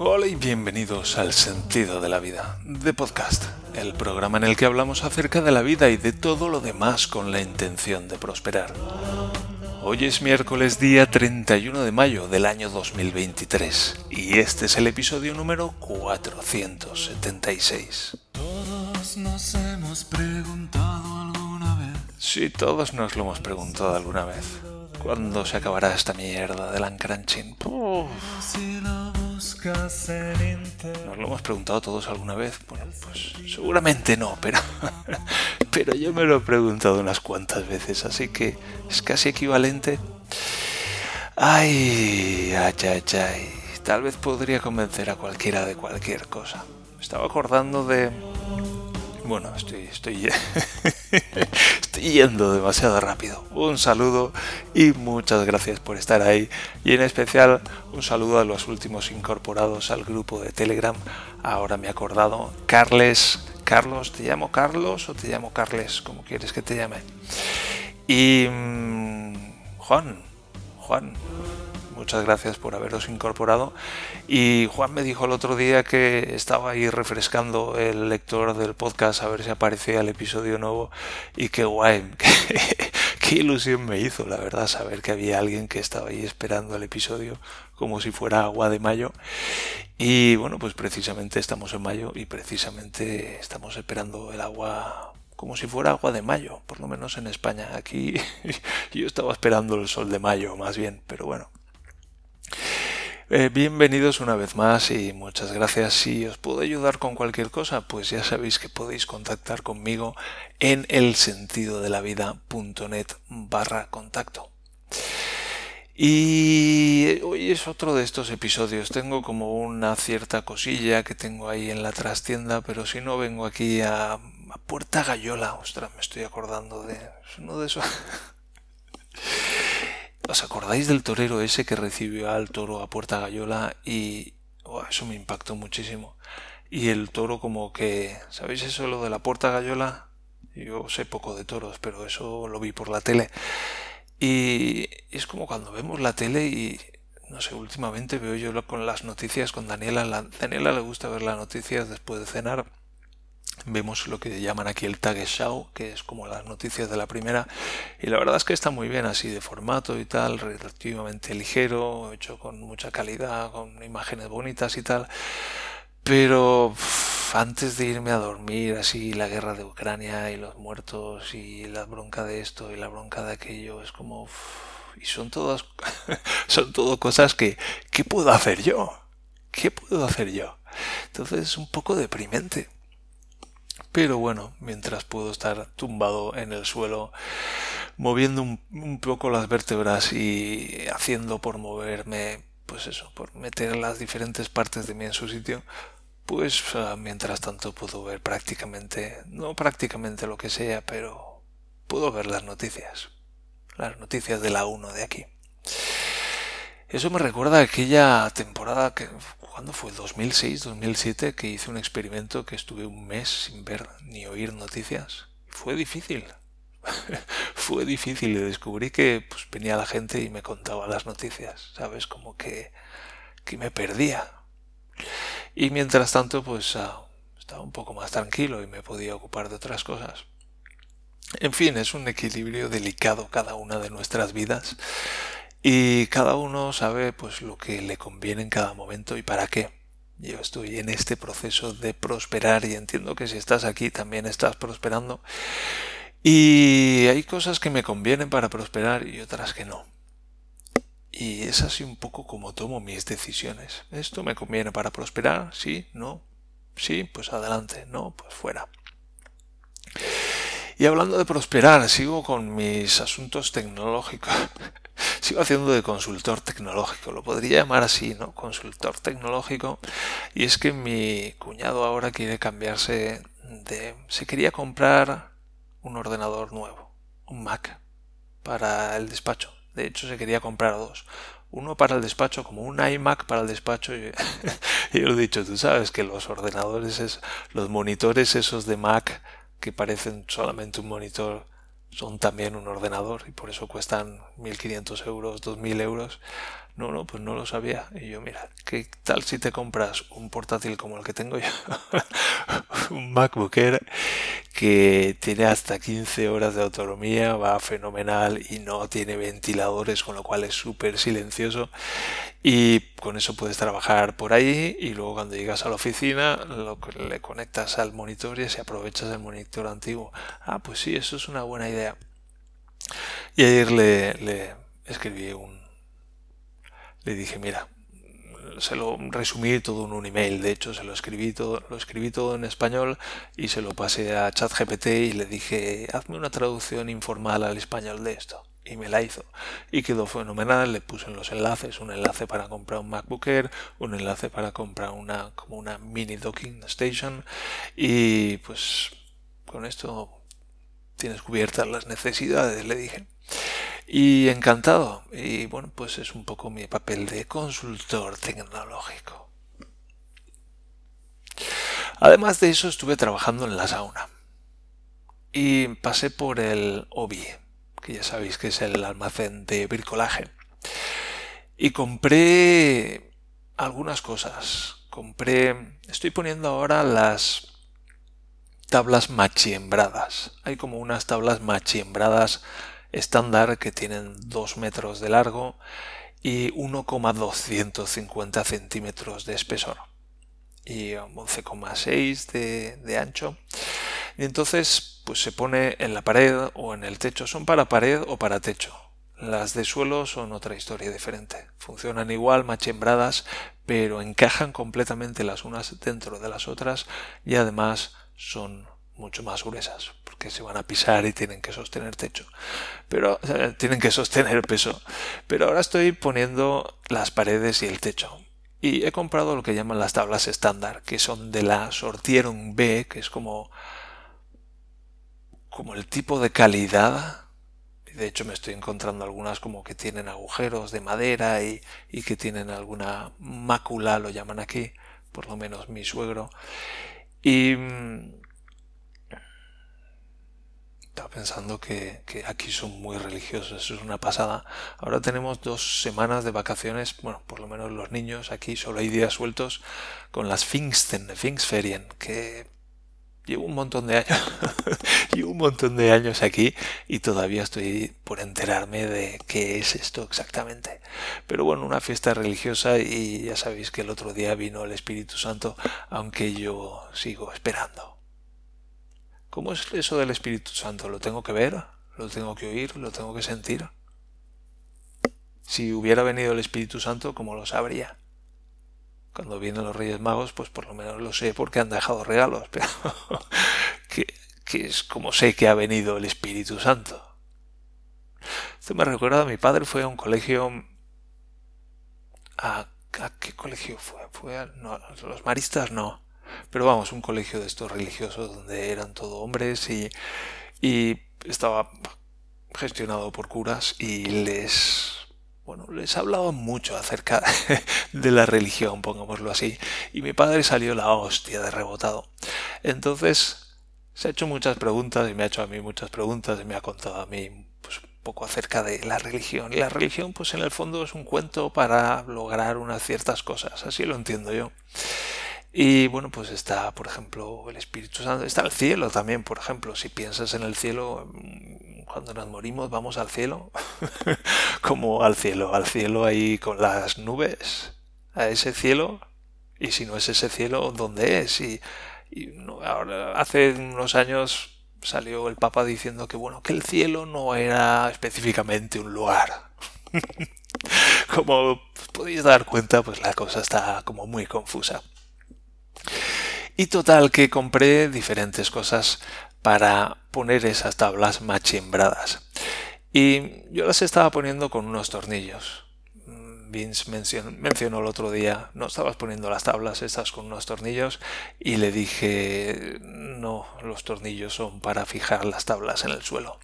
Hola y bienvenidos al Sentido de la Vida, de Podcast, el programa en el que hablamos acerca de la vida y de todo lo demás con la intención de prosperar. Hoy es miércoles día 31 de mayo del año 2023 y este es el episodio número 476. Todos nos hemos preguntado alguna vez. Sí, todos nos lo hemos preguntado alguna vez. ¿Cuándo se acabará esta mierda del uncrunching? ¿Nos lo hemos preguntado todos alguna vez? Bueno, pues seguramente no, pero, pero yo me lo he preguntado unas cuantas veces, así que es casi equivalente. Ay, ay, ay, ay. Tal vez podría convencer a cualquiera de cualquier cosa. Me estaba acordando de... Bueno, estoy, estoy, estoy yendo demasiado rápido. Un saludo y muchas gracias por estar ahí. Y en especial un saludo a los últimos incorporados al grupo de Telegram. Ahora me he acordado. Carles, Carlos, ¿te llamo Carlos o te llamo Carles? Como quieres que te llame. Y mm, Juan, Juan, muchas gracias por haberos incorporado. Y Juan me dijo el otro día que estaba ahí refrescando el lector del podcast a ver si aparecía el episodio nuevo. Y qué guay, qué, qué ilusión me hizo, la verdad, saber que había alguien que estaba ahí esperando el episodio como si fuera agua de mayo. Y bueno, pues precisamente estamos en mayo y precisamente estamos esperando el agua como si fuera agua de mayo, por lo menos en España. Aquí yo estaba esperando el sol de mayo, más bien, pero bueno. Eh, bienvenidos una vez más y muchas gracias. Si os puedo ayudar con cualquier cosa, pues ya sabéis que podéis contactar conmigo en elsentidodelavida.net barra contacto. Y hoy es otro de estos episodios. Tengo como una cierta cosilla que tengo ahí en la trastienda, pero si no vengo aquí a, a Puerta Gallola. Ostras, me estoy acordando de... Es uno de esos... ¿Os acordáis del torero ese que recibió al toro a Puerta Gallola? Y oh, eso me impactó muchísimo. Y el toro como que... ¿Sabéis eso lo de la Puerta Gallola? Yo sé poco de toros, pero eso lo vi por la tele. Y es como cuando vemos la tele y... No sé, últimamente veo yo con las noticias con Daniela. La, Daniela le gusta ver las noticias después de cenar vemos lo que llaman aquí el Tagesschau, que es como las noticias de la primera, y la verdad es que está muy bien así de formato y tal, relativamente ligero, hecho con mucha calidad, con imágenes bonitas y tal, pero antes de irme a dormir, así la guerra de Ucrania y los muertos y la bronca de esto y la bronca de aquello, es como... y son todas... son todo cosas que... ¿Qué puedo hacer yo? ¿Qué puedo hacer yo? Entonces es un poco deprimente. Pero bueno, mientras puedo estar tumbado en el suelo, moviendo un, poco las vértebras y haciendo por moverme, pues eso, por meter las diferentes partes de mí en su sitio, pues uh, mientras tanto puedo ver prácticamente, no prácticamente lo que sea, pero puedo ver las noticias, las noticias de la 1 de aquí. Eso me recuerda a aquella temporada que ¿cuándo fue? 2006, 2007 que hice un experimento que estuve un mes sin ver ni oír noticias. Fue difícil. fue difícil y descubrí que pues venía la gente y me contaba las noticias, ¿sabes? Como que que me perdía. Y mientras tanto pues uh, estaba un poco más tranquilo y me podía ocupar de otras cosas. En fin, es un equilibrio delicado cada una de nuestras vidas y cada uno sabe pues lo que le conviene en cada momento y para qué. Yo estoy en este proceso de prosperar y entiendo que si estás aquí también estás prosperando. Y hay cosas que me convienen para prosperar y otras que no. Y es así un poco como tomo mis decisiones. ¿Esto me conviene para prosperar? Sí, no. Sí, pues adelante. No, pues fuera. Y hablando de prosperar, sigo con mis asuntos tecnológicos. sigo haciendo de consultor tecnológico, lo podría llamar así, ¿no? Consultor tecnológico. Y es que mi cuñado ahora quiere cambiarse de... Se quería comprar un ordenador nuevo, un Mac, para el despacho. De hecho, se quería comprar dos. Uno para el despacho, como un iMac para el despacho. Y, y yo he dicho, tú sabes que los ordenadores, es, los monitores esos de Mac que parecen solamente un monitor son también un ordenador y por eso cuestan 1.500 euros, 2.000 euros. No, no, pues no lo sabía. Y yo, mira, ¿qué tal si te compras un portátil como el que tengo yo? un MacBook que tiene hasta 15 horas de autonomía, va fenomenal y no tiene ventiladores, con lo cual es súper silencioso. Y con eso puedes trabajar por ahí y luego cuando llegas a la oficina lo, le conectas al monitor y si aprovechas el monitor antiguo. Ah, pues sí, eso es una buena idea. Y ayer le escribí un, le dije, mira, se lo resumí todo en un email, de hecho se lo escribí todo, lo escribí todo en español y se lo pasé a ChatGPT y le dije, hazme una traducción informal al español de esto. Y me la hizo. Y quedó fenomenal, le puse en los enlaces, un enlace para comprar un MacBook Air, un enlace para comprar una, como una mini docking station. Y pues con esto tienes cubiertas las necesidades, le dije. Y encantado. Y bueno, pues es un poco mi papel de consultor tecnológico. Además de eso, estuve trabajando en la sauna. Y pasé por el OBI, que ya sabéis que es el almacén de bricolaje. Y compré algunas cosas. Compré... Estoy poniendo ahora las tablas machiembradas. Hay como unas tablas machiembradas estándar que tienen 2 metros de largo y 1,250 centímetros de espesor y 11,6 de, de ancho. Y entonces pues se pone en la pared o en el techo. Son para pared o para techo. Las de suelo son otra historia diferente. Funcionan igual, machembradas, pero encajan completamente las unas dentro de las otras y además son mucho más gruesas porque se van a pisar y tienen que sostener techo. Pero tienen que sostener peso. Pero ahora estoy poniendo las paredes y el techo. Y he comprado lo que llaman las tablas estándar que son de la Sortieron B que es como como el tipo de calidad. De hecho me estoy encontrando algunas como que tienen agujeros de madera y, y que tienen alguna mácula lo llaman aquí por lo menos mi suegro. Y mm, estaba pensando que, aquí son muy religiosos, es una pasada. Ahora tenemos dos semanas de vacaciones, bueno, por lo menos los niños, aquí solo hay días sueltos con las Pfingsten, Pfingstferien, que llevo un montón de años, llevo un montón de años aquí y todavía estoy por enterarme de qué es esto exactamente. Pero bueno, una fiesta religiosa y ya sabéis que el otro día vino el Espíritu Santo, aunque yo sigo esperando. ¿Cómo es eso del Espíritu Santo? ¿Lo tengo que ver? ¿Lo tengo que oír? ¿Lo tengo que sentir? Si hubiera venido el Espíritu Santo, ¿cómo lo sabría? Cuando vienen los Reyes Magos, pues por lo menos lo sé porque han dejado regalos, pero que, es como sé que ha venido el Espíritu Santo. Esto me recuerda, mi padre fue a un colegio... ¿A, qué colegio fue? ¿Fue a, los maristas? No pero vamos, un colegio de estos religiosos donde eran todo hombres y, y estaba gestionado por curas y les bueno, les hablaba mucho acerca de la religión, pongámoslo así, y mi padre salió la hostia de rebotado. Entonces, se ha hecho muchas preguntas y me ha hecho a mí muchas preguntas y me ha contado a mí pues, poco acerca de la religión. La religión, pues en el fondo es un cuento para lograr unas ciertas cosas, así lo entiendo yo. Y bueno, pues está, por ejemplo, el Espíritu Santo, está el cielo también, por ejemplo, si piensas en el cielo, mm, cuando nos morimos vamos al cielo, como al cielo, al cielo ahí con las nubes, a ese cielo, y si no es ese cielo, ¿dónde es? Y, ahora, hace unos años salió el Papa diciendo que bueno, que el cielo no era específicamente un lugar. como podéis dar cuenta, pues la cosa está como muy confusa. Y total que compré diferentes cosas para poner esas tablas machimbradas. Y yo las estaba poniendo con unos tornillos. Mm, Vince mencionó, el otro día, no estabas poniendo las tablas estas con unos tornillos y le dije, no, los tornillos son para fijar las tablas en el suelo.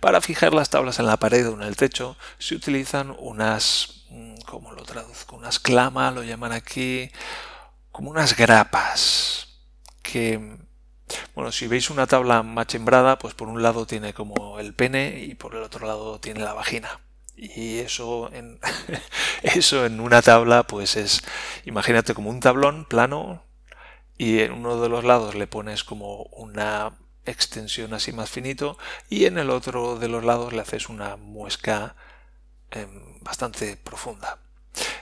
Para fijar las tablas en la pared o en el techo se utilizan unas, mm, ¿cómo lo traduzco? Unas clamas, lo llaman aquí, como unas grapas que bueno, si veis una tabla machembrada, pues por un lado tiene como el pene y por el otro lado tiene la vagina. Y eso en, eso en una tabla, pues es, imagínate como un tablón plano y en uno de los lados le pones como una extensión así más finito y en el otro de los lados le haces una muesca em, bastante profunda.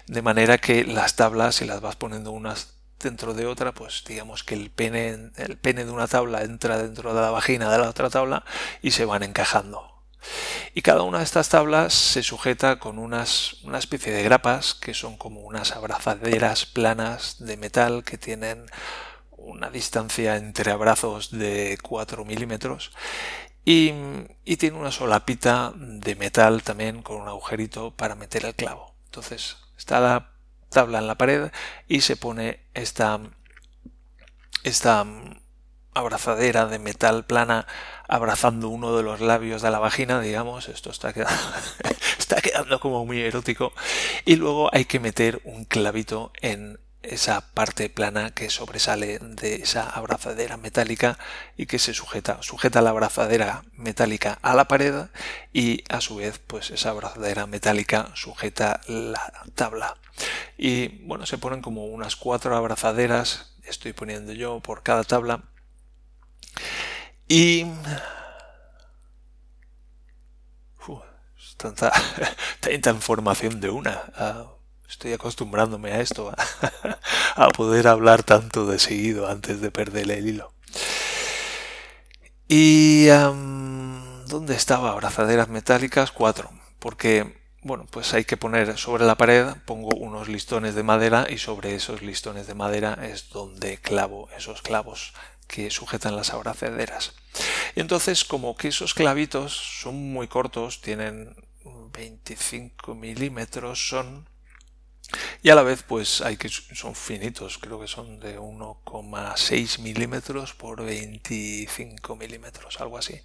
De manera que las tablas, si las vas poniendo unas dentro de otra, pues digamos que el pene, el pene de una tabla entra dentro de la vagina de la otra tabla y se van encajando. Y cada una de estas tablas se sujeta con unas, una especie de grapas que son como unas abrazaderas planas de metal que tienen una distancia entre abrazos de 4 milímetros y, y tiene una solapita de metal también con un agujerito para meter el clavo. Entonces está la tabla en la pared y se pone esta, esta abrazadera de metal plana abrazando uno de los labios de la vagina, digamos, esto está está quedando como muy erótico, y luego hay que meter un clavito en esa parte plana que sobresale de esa abrazadera metálica y que se sujeta, sujeta la abrazadera metálica a la pared y a su vez pues esa abrazadera metálica sujeta la tabla. Y bueno, se ponen como unas cuatro abrazaderas, estoy poniendo yo por cada tabla. Y... tanta, tanta información de una. Ah, Estoy acostumbrándome a esto, a, poder hablar tanto de seguido antes de perder el hilo. Y... ¿Dónde estaba? Abrazaderas metálicas, cuatro. Porque, bueno, pues hay que poner sobre la pared, pongo unos listones de madera y sobre esos listones de madera es donde clavo esos clavos que sujetan las abrazaderas. Y entonces, como que esos clavitos son muy cortos, tienen 25 milímetros, son y a la vez pues hay que son finitos creo que son de 1,6 milímetros por 25 milímetros algo así.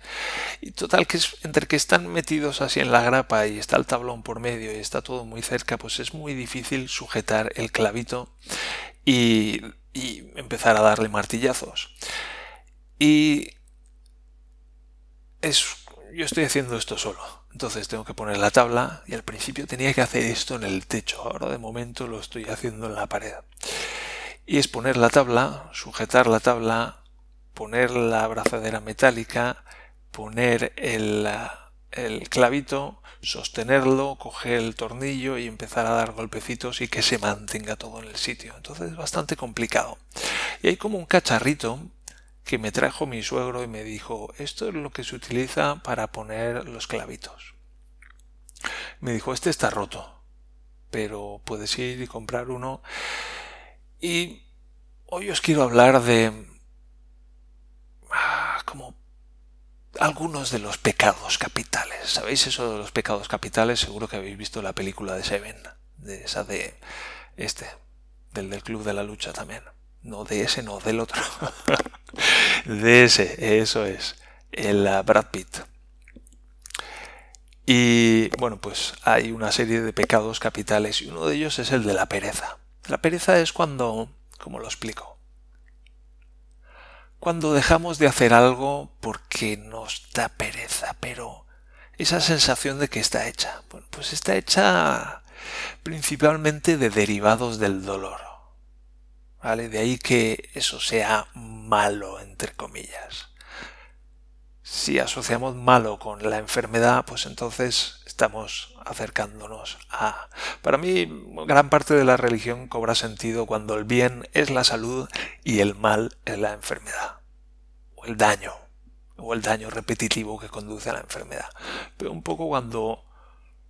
Y total que es entre que están metidos así en la grapa y está el tablón por medio y está todo muy cerca pues es muy difícil sujetar el clavito y, empezar a darle martillazos. Y es yo estoy haciendo esto solo entonces tengo que poner la tabla y al principio tenía que hacer esto en el techo. Ahora de momento lo estoy haciendo en la pared. Y es poner la tabla, sujetar la tabla, poner la abrazadera metálica, poner el, el clavito, sostenerlo, coger el tornillo y empezar a dar golpecitos y que se mantenga todo en el sitio. Entonces es bastante complicado. Y hay como un cacharrito que me trajo mi suegro y me dijo esto es lo que se utiliza para poner los clavitos. Me dijo este está roto, pero puedes ir y comprar uno. Y hoy os quiero hablar de ah, como algunos de los pecados capitales. ¿Sabéis eso de los pecados capitales? Seguro que habéis visto la película de Seven, de esa de este, del del Club de la Lucha también. No de ese, no, del otro. de ese, eso es. El uh, Brad Pitt. Y bueno, pues hay una serie de pecados capitales y uno de ellos es el de la pereza. La pereza es cuando, como lo explico, cuando dejamos de hacer algo porque nos da pereza, pero esa sensación de que está hecha, bueno, pues está hecha principalmente de derivados del dolor. De ahí que eso sea malo, entre comillas. Si asociamos malo con la enfermedad, pues entonces estamos acercándonos a... Para mí, gran parte de la religión cobra sentido cuando el bien es la salud y el mal es la enfermedad, o el daño, o el daño repetitivo que conduce a la enfermedad. Pero un poco cuando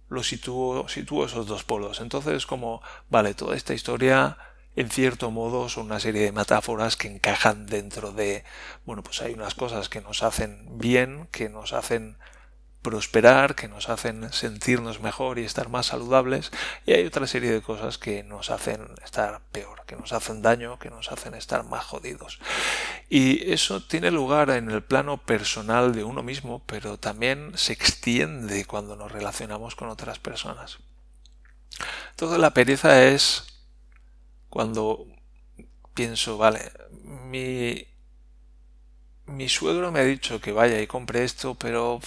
lo sitúo, sitúo esos dos polos. Entonces, como, vale, toda esta historia en cierto modo son una serie de metáforas que encajan dentro de, bueno, pues hay unas cosas que nos hacen bien, que nos hacen prosperar, que nos hacen sentirnos mejor y estar más saludables, y hay otra serie de cosas que nos hacen estar peor, que nos hacen daño, que nos hacen estar más jodidos. Y eso tiene lugar en el plano personal de uno mismo, pero también se extiende cuando nos relacionamos con otras personas. Toda la pereza es cuando pienso, vale, mi, mi suegro me ha dicho que vaya y compre esto, pero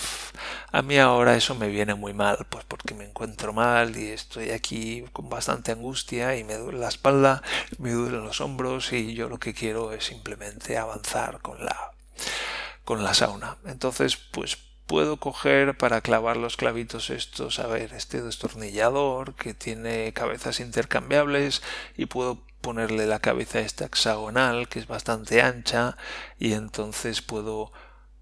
a mí ahora eso me viene muy mal, pues porque me encuentro mal y estoy aquí con bastante angustia y me duele la espalda, me duelen los hombros y yo lo que quiero es simplemente avanzar con la con la sauna. Entonces, pues puedo coger para clavar los clavitos estos, a ver, este destornillador que tiene cabezas intercambiables y puedo ponerle la cabeza esta hexagonal que es bastante ancha y entonces puedo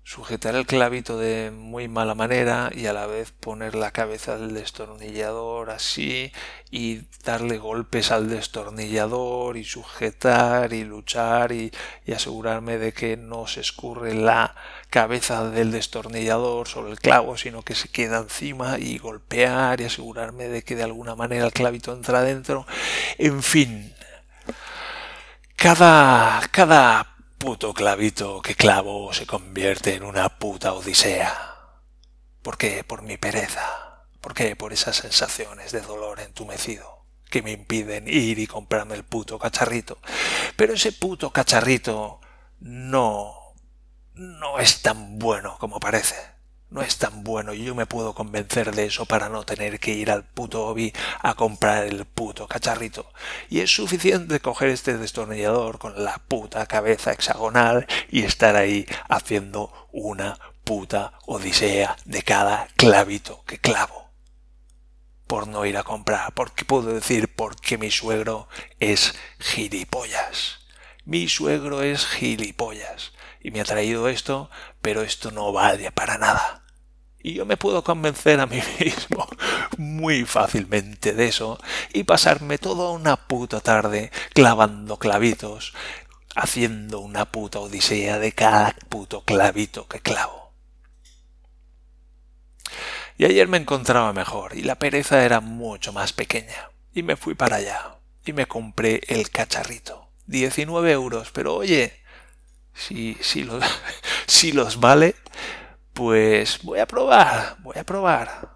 sujetar el clavito de muy mala manera y a la vez poner la cabeza del destornillador así y darle golpes al destornillador y sujetar y luchar y, y, asegurarme de que no se escurre la cabeza del destornillador sobre el clavo sino que se queda encima y golpear y asegurarme de que de alguna manera el clavito entra dentro. En fin cada, cada puto clavito que clavo se convierte en una puta odisea. ¿Por qué? Por mi pereza. ¿Por qué? Por esas sensaciones de dolor entumecido que me impiden ir y comprarme el puto cacharrito. Pero ese puto cacharrito no... no es tan bueno como parece no es tan bueno y yo me puedo convencer de eso para no tener que ir al puto hobby a comprar el puto cacharrito. Y es suficiente coger este destornillador con la puta cabeza hexagonal y estar ahí haciendo una puta odisea de cada clavito que clavo. Por no ir a comprar, porque puedo decir porque mi suegro es gilipollas. Mi suegro es gilipollas. Y me ha traído esto, pero esto no vale para nada. Y yo me puedo convencer a mí mismo muy fácilmente de eso y pasarme toda una puta tarde clavando clavitos, haciendo una puta odisea de cada puto clavito que clavo. Y ayer me encontraba mejor y la pereza era mucho más pequeña. Y me fui para allá y me compré el cacharrito. 19 euros, pero oye, si, si, los, si los vale, pues voy a probar, voy a probar.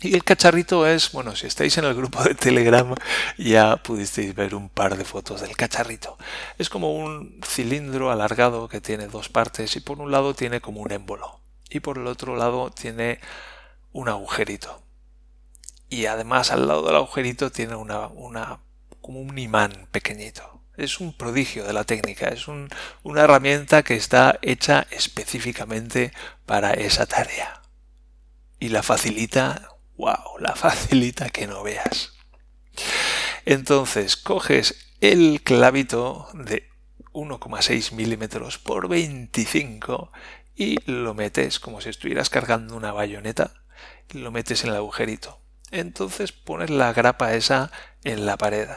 Y el cacharrito es, bueno, si estáis en el grupo de Telegram ya pudisteis ver un par de fotos del cacharrito. Es como un cilindro alargado que tiene dos partes y por un lado tiene como un émbolo y por el otro lado tiene un agujerito. Y además al lado del agujerito tiene una, una como un imán pequeñito es un prodigio de la técnica, es una herramienta que está hecha específicamente para esa tarea. Y la facilita, wow, la facilita que no veas. Entonces, coges el clavito de 1,6 milímetros por 25 y lo metes como si estuvieras cargando una bayoneta, lo metes en el agujerito. Entonces pones la grapa esa en la pared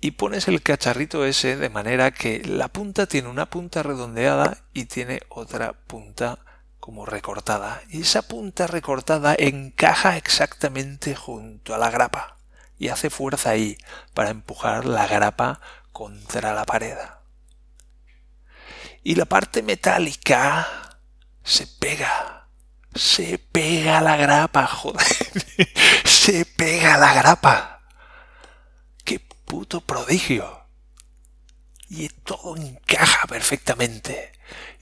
y pones el cacharrito ese de manera que la punta tiene una punta redondeada y tiene otra punta como recortada. Y esa punta recortada encaja exactamente junto a la grapa y hace fuerza ahí para empujar la grapa contra la pared. Y la parte metálica se pega. Se pega la grapa, joder. se pega la grapa puto prodigio. Y todo encaja perfectamente.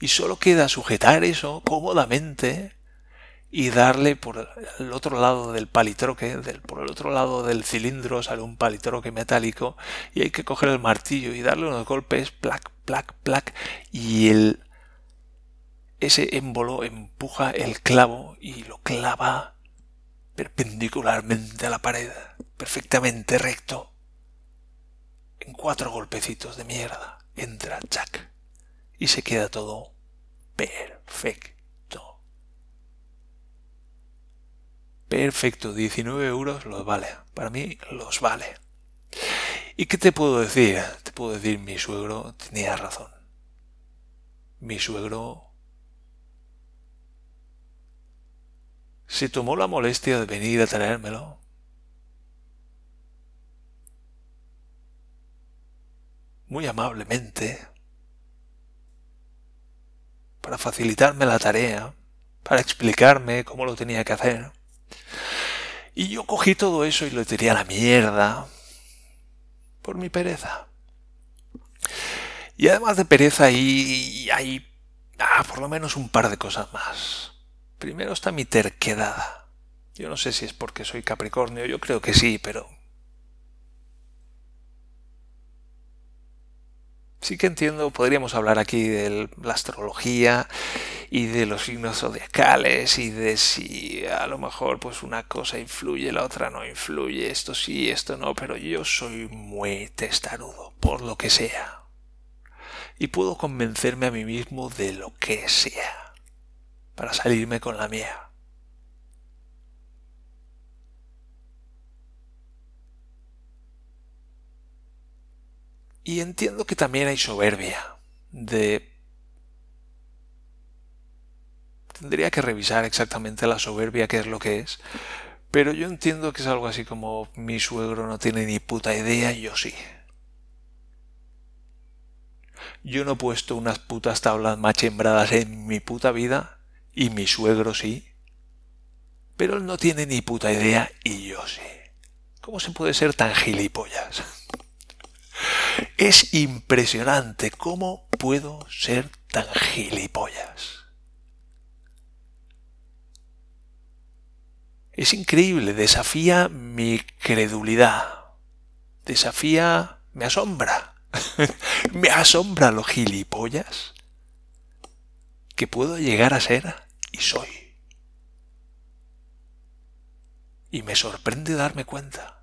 Y solo queda sujetar eso cómodamente y darle por el otro lado del palitroque, del, por el otro lado del cilindro sale un palitroque metálico y hay que coger el martillo y darle unos golpes, plac, plac, plac, y el ese émbolo empuja el clavo y lo clava perpendicularmente a la pared, perfectamente recto en cuatro golpecitos de mierda entra Jack y se queda todo perfecto. Perfecto, 19 euros los vale. Para mí los vale. ¿Y qué te puedo decir? Te puedo decir, mi suegro tenía razón. Mi suegro se tomó la molestia de venir a traérmelo muy amablemente para facilitarme la tarea, para explicarme cómo lo tenía que hacer. Y yo cogí todo eso y lo tiré a la mierda por mi pereza. Y además de pereza hay, hay ah, por lo menos un par de cosas más. Primero está mi terquedad. Yo no sé si es porque soy Capricornio, yo creo que sí, pero sí que entiendo, podríamos hablar aquí de la astrología y de los signos zodiacales y de si a lo mejor pues una cosa influye, la otra no influye, esto sí, esto no, pero yo soy muy testarudo, por lo que sea. Y puedo convencerme a mí mismo de lo que sea, para salirme con la mía. Y entiendo que también hay soberbia de... Tendría que revisar exactamente la soberbia, qué es lo que es. Pero yo entiendo que es algo así como mi suegro no tiene ni puta idea y yo sí. Yo no he puesto unas putas tablas machembradas en mi puta vida y mi suegro sí. Pero él no tiene ni puta idea y yo sí. ¿Cómo se puede ser tan gilipollas? Es impresionante cómo puedo ser tan gilipollas. Es increíble, desafía mi credulidad. Desafía, me asombra. me asombra lo gilipollas que puedo llegar a ser y soy. Y me sorprende darme cuenta.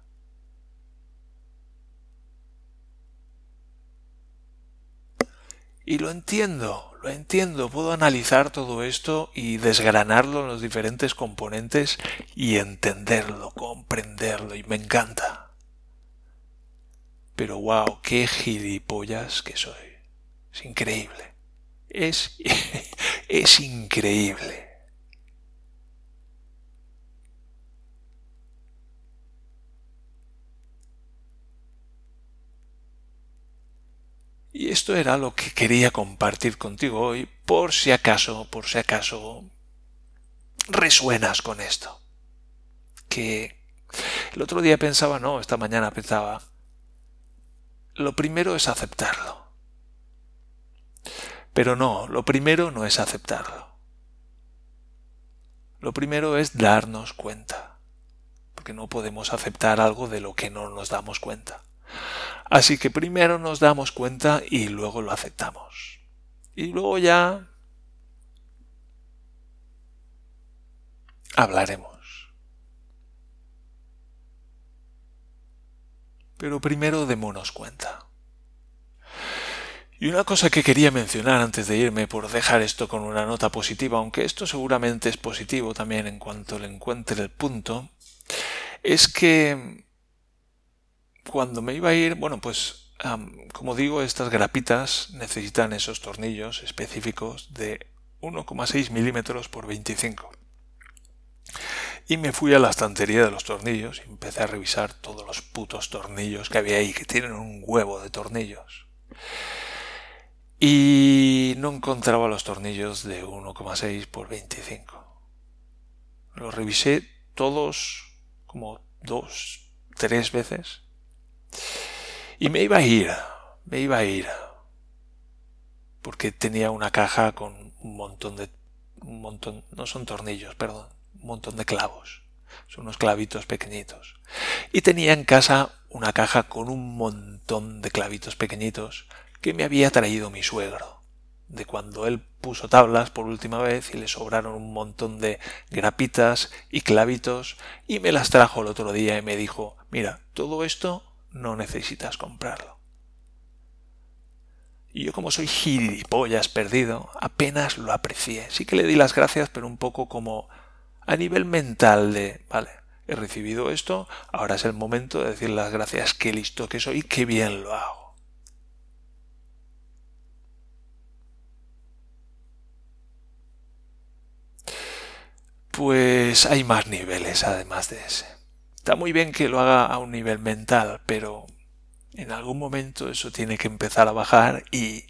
Y lo entiendo, lo entiendo, puedo analizar todo esto y desgranarlo en los diferentes componentes y entenderlo, comprenderlo, y me encanta. Pero wow, qué gilipollas que soy. Es increíble. Es, es increíble. Y esto era lo que quería compartir contigo hoy, por si acaso, por si acaso resuenas con esto. Que el otro día pensaba, no, esta mañana pensaba, lo primero es aceptarlo. Pero no, lo primero no es aceptarlo. Lo primero es darnos cuenta, porque no podemos aceptar algo de lo que no nos damos cuenta. Así que primero nos damos cuenta y luego lo aceptamos. Y luego ya hablaremos. Pero primero démonos cuenta. Y una cosa que quería mencionar antes de irme, por dejar esto con una nota positiva, aunque esto seguramente es positivo también en cuanto le encuentre el punto, es que cuando me iba a ir, bueno, pues como digo, estas grapitas necesitan esos tornillos específicos de 1,6 milímetros por 25. Y me fui a la estantería de los tornillos y empecé a revisar todos los putos tornillos que había ahí, que tienen un huevo de tornillos. Y no encontraba los tornillos de 1,6 por 25. Los revisé todos como dos, tres veces y me iba a ir, me iba a ir. Porque tenía una caja con un montón de... un montón... no son tornillos, perdón, un montón de clavos. Son unos clavitos pequeñitos. Y tenía en casa una caja con un montón de clavitos pequeñitos que me había traído mi suegro. De cuando él puso tablas por última vez y le sobraron un montón de grapitas y clavitos y me las trajo el otro día y me dijo, mira, todo esto no necesitas comprarlo. Y yo como soy gilipollas perdido, apenas lo aprecié. Sí que le di las gracias, pero un poco como a nivel mental de, vale, he recibido esto, ahora es el momento de decir las gracias, qué listo que soy, qué bien lo hago. Pues hay más niveles además de ese. Está muy bien que lo haga a un nivel mental, pero en algún momento eso tiene que empezar a bajar y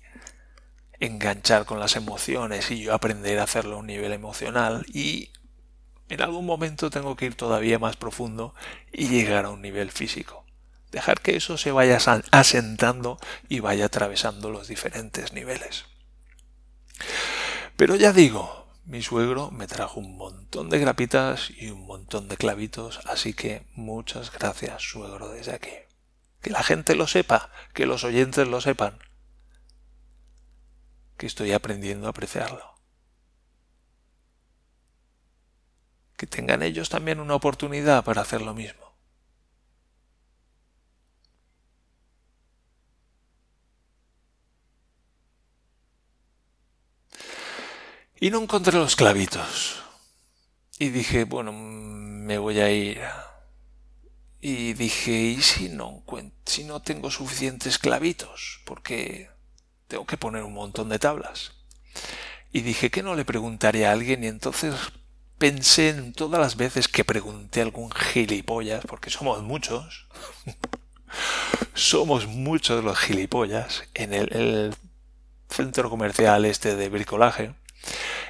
enganchar con las emociones y yo aprender a hacerlo a un nivel emocional y en algún momento tengo que ir todavía más profundo y llegar a un nivel físico. Dejar que eso se vaya asentando y vaya atravesando los diferentes niveles. Pero ya digo, mi suegro me trajo un montón de grapitas y un montón de clavitos, así que muchas gracias, suegro, desde aquí. Que la gente lo sepa, que los oyentes lo sepan, que estoy aprendiendo a apreciarlo. Que tengan ellos también una oportunidad para hacer lo mismo. Y no encontré los clavitos. Y dije, bueno, me voy a ir. Y dije, ¿y si no, si no tengo suficientes clavitos? Porque tengo que poner un montón de tablas. Y dije que no le preguntaría a alguien y entonces pensé en todas las veces que pregunté a algún gilipollas, porque somos muchos, somos muchos los gilipollas en el, el centro comercial este de bricolaje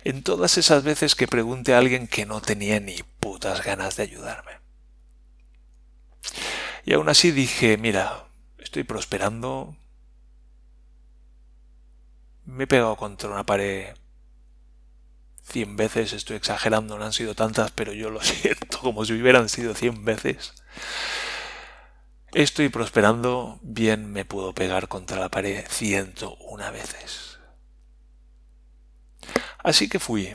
en todas esas veces que pregunte a alguien que no tenía ni putas ganas de ayudarme. Y aún así dije, mira, estoy prosperando. Me he pegado contra una pared cien veces, estoy exagerando, no han sido tantas, pero yo lo siento como si hubieran sido cien veces. Estoy prosperando, bien me puedo pegar contra la pared ciento una veces. Así que fui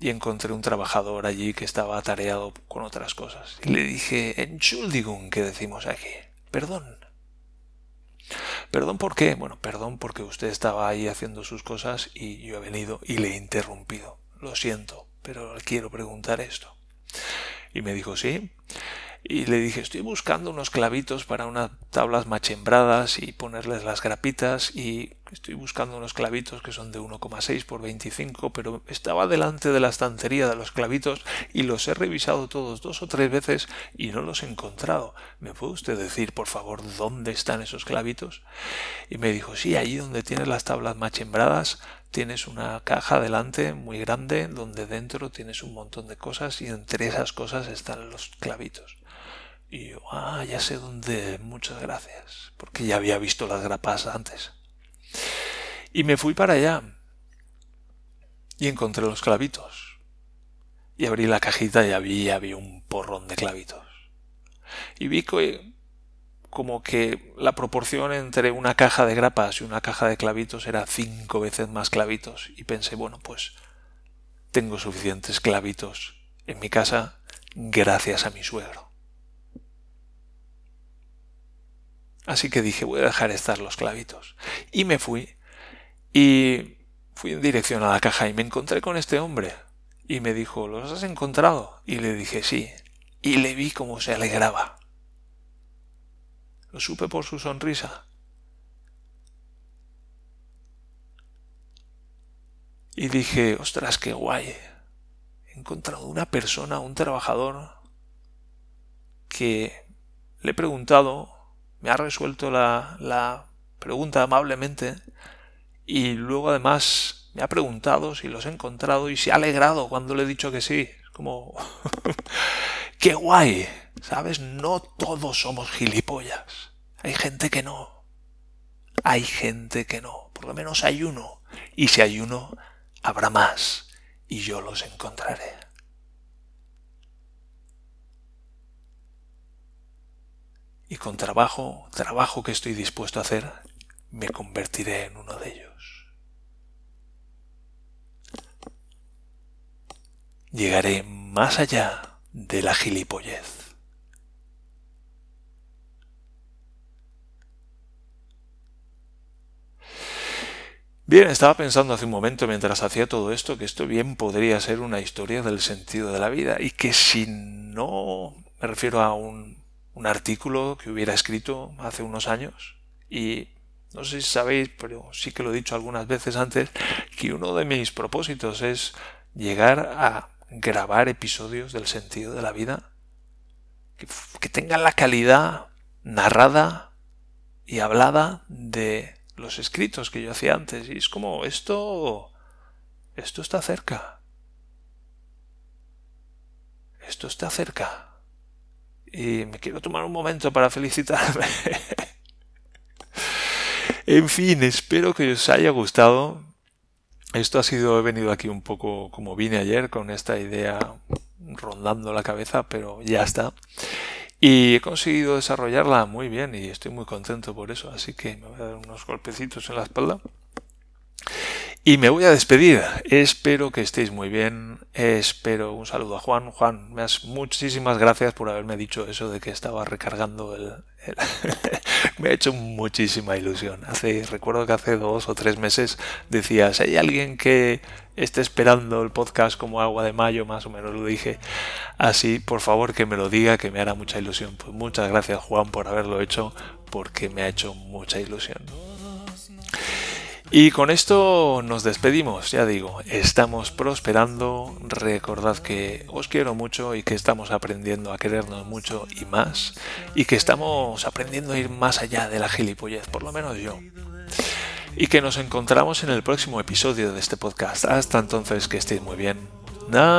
y encontré un trabajador allí que estaba atareado con otras cosas. Y le dije, Entschuldigung, que decimos aquí, perdón. ¿Perdón por qué? Bueno, perdón porque usted estaba ahí haciendo sus cosas y yo he venido y le he interrumpido. Lo siento, pero quiero preguntar esto. Y me dijo, sí y le dije estoy buscando unos clavitos para unas tablas machembradas y ponerles las grapitas y estoy buscando unos clavitos que son de 1,6 por 25 pero estaba delante de la estantería de los clavitos y los he revisado todos dos o tres veces y no los he encontrado ¿me puede usted decir por favor dónde están esos clavitos? y me dijo sí allí donde tiene las tablas machembradas tienes una caja delante muy grande donde dentro tienes un montón de cosas y entre esas cosas están los clavitos y yo, ah, ya sé dónde, muchas gracias, porque ya había visto las grapas antes. Y me fui para allá y encontré los clavitos. Y abrí la cajita y había, había un porrón de clavitos. Y vi que como que la proporción entre una caja de grapas y una caja de clavitos era cinco veces más clavitos. Y pensé, bueno, pues tengo suficientes clavitos en mi casa gracias a mi suegro. Así que dije, voy a dejar estar los clavitos. Y me fui. Y fui en dirección a la caja y me encontré con este hombre. Y me dijo, ¿los has encontrado? Y le dije, sí. Y le vi cómo se alegraba. Lo supe por su sonrisa. Y dije, ostras, qué guay. He encontrado una persona, un trabajador, que le he preguntado me ha resuelto la, la pregunta amablemente y luego además me ha preguntado si los he encontrado y se ha alegrado cuando le he dicho que sí. Como... ¡Qué guay! ¿Sabes? No todos somos gilipollas. Hay gente que no. Hay gente que no. Por lo menos hay uno. Y si hay uno, habrá más. Y yo los encontraré. y con trabajo, trabajo que estoy dispuesto a hacer, me convertiré en uno de ellos. Llegaré más allá de la gilipollez. Bien, estaba pensando hace un momento mientras hacía todo esto que esto bien podría ser una historia del sentido de la vida y que si no me refiero a un un artículo que hubiera escrito hace unos años y no sé si sabéis, pero sí que lo he dicho algunas veces antes, que uno de mis propósitos es llegar a grabar episodios del sentido de la vida que, tengan la calidad narrada y hablada de los escritos que yo hacía antes. Y es como esto... esto está cerca. Esto está cerca y me quiero tomar un momento para felicitarme. en fin, espero que os haya gustado. Esto ha sido, he venido aquí un poco como vine ayer con esta idea rondando la cabeza, pero ya está. Y he conseguido desarrollarla muy bien y estoy muy contento por eso, así que me voy a dar unos golpecitos en la espalda. Y me voy a despedir. Espero que estéis muy bien. Espero un saludo a Juan. Juan, muchísimas gracias por haberme dicho eso de que estaba recargando el... me ha hecho muchísima ilusión. Hace, recuerdo que hace dos o tres meses decías, ¿hay alguien que esté esperando el podcast como agua de mayo? Más o menos lo dije así. Por favor que me lo diga, que me hará mucha ilusión. Pues muchas gracias Juan por haberlo hecho porque me ha hecho mucha ilusión. Y con esto nos despedimos, ya digo, estamos prosperando, recordad que os quiero mucho y que estamos aprendiendo a querernos mucho y más, y que estamos aprendiendo a ir más allá de la gilipollez, por lo menos yo. Y que nos encontramos en el próximo episodio de este podcast. Hasta entonces, que estéis muy bien. Adiós.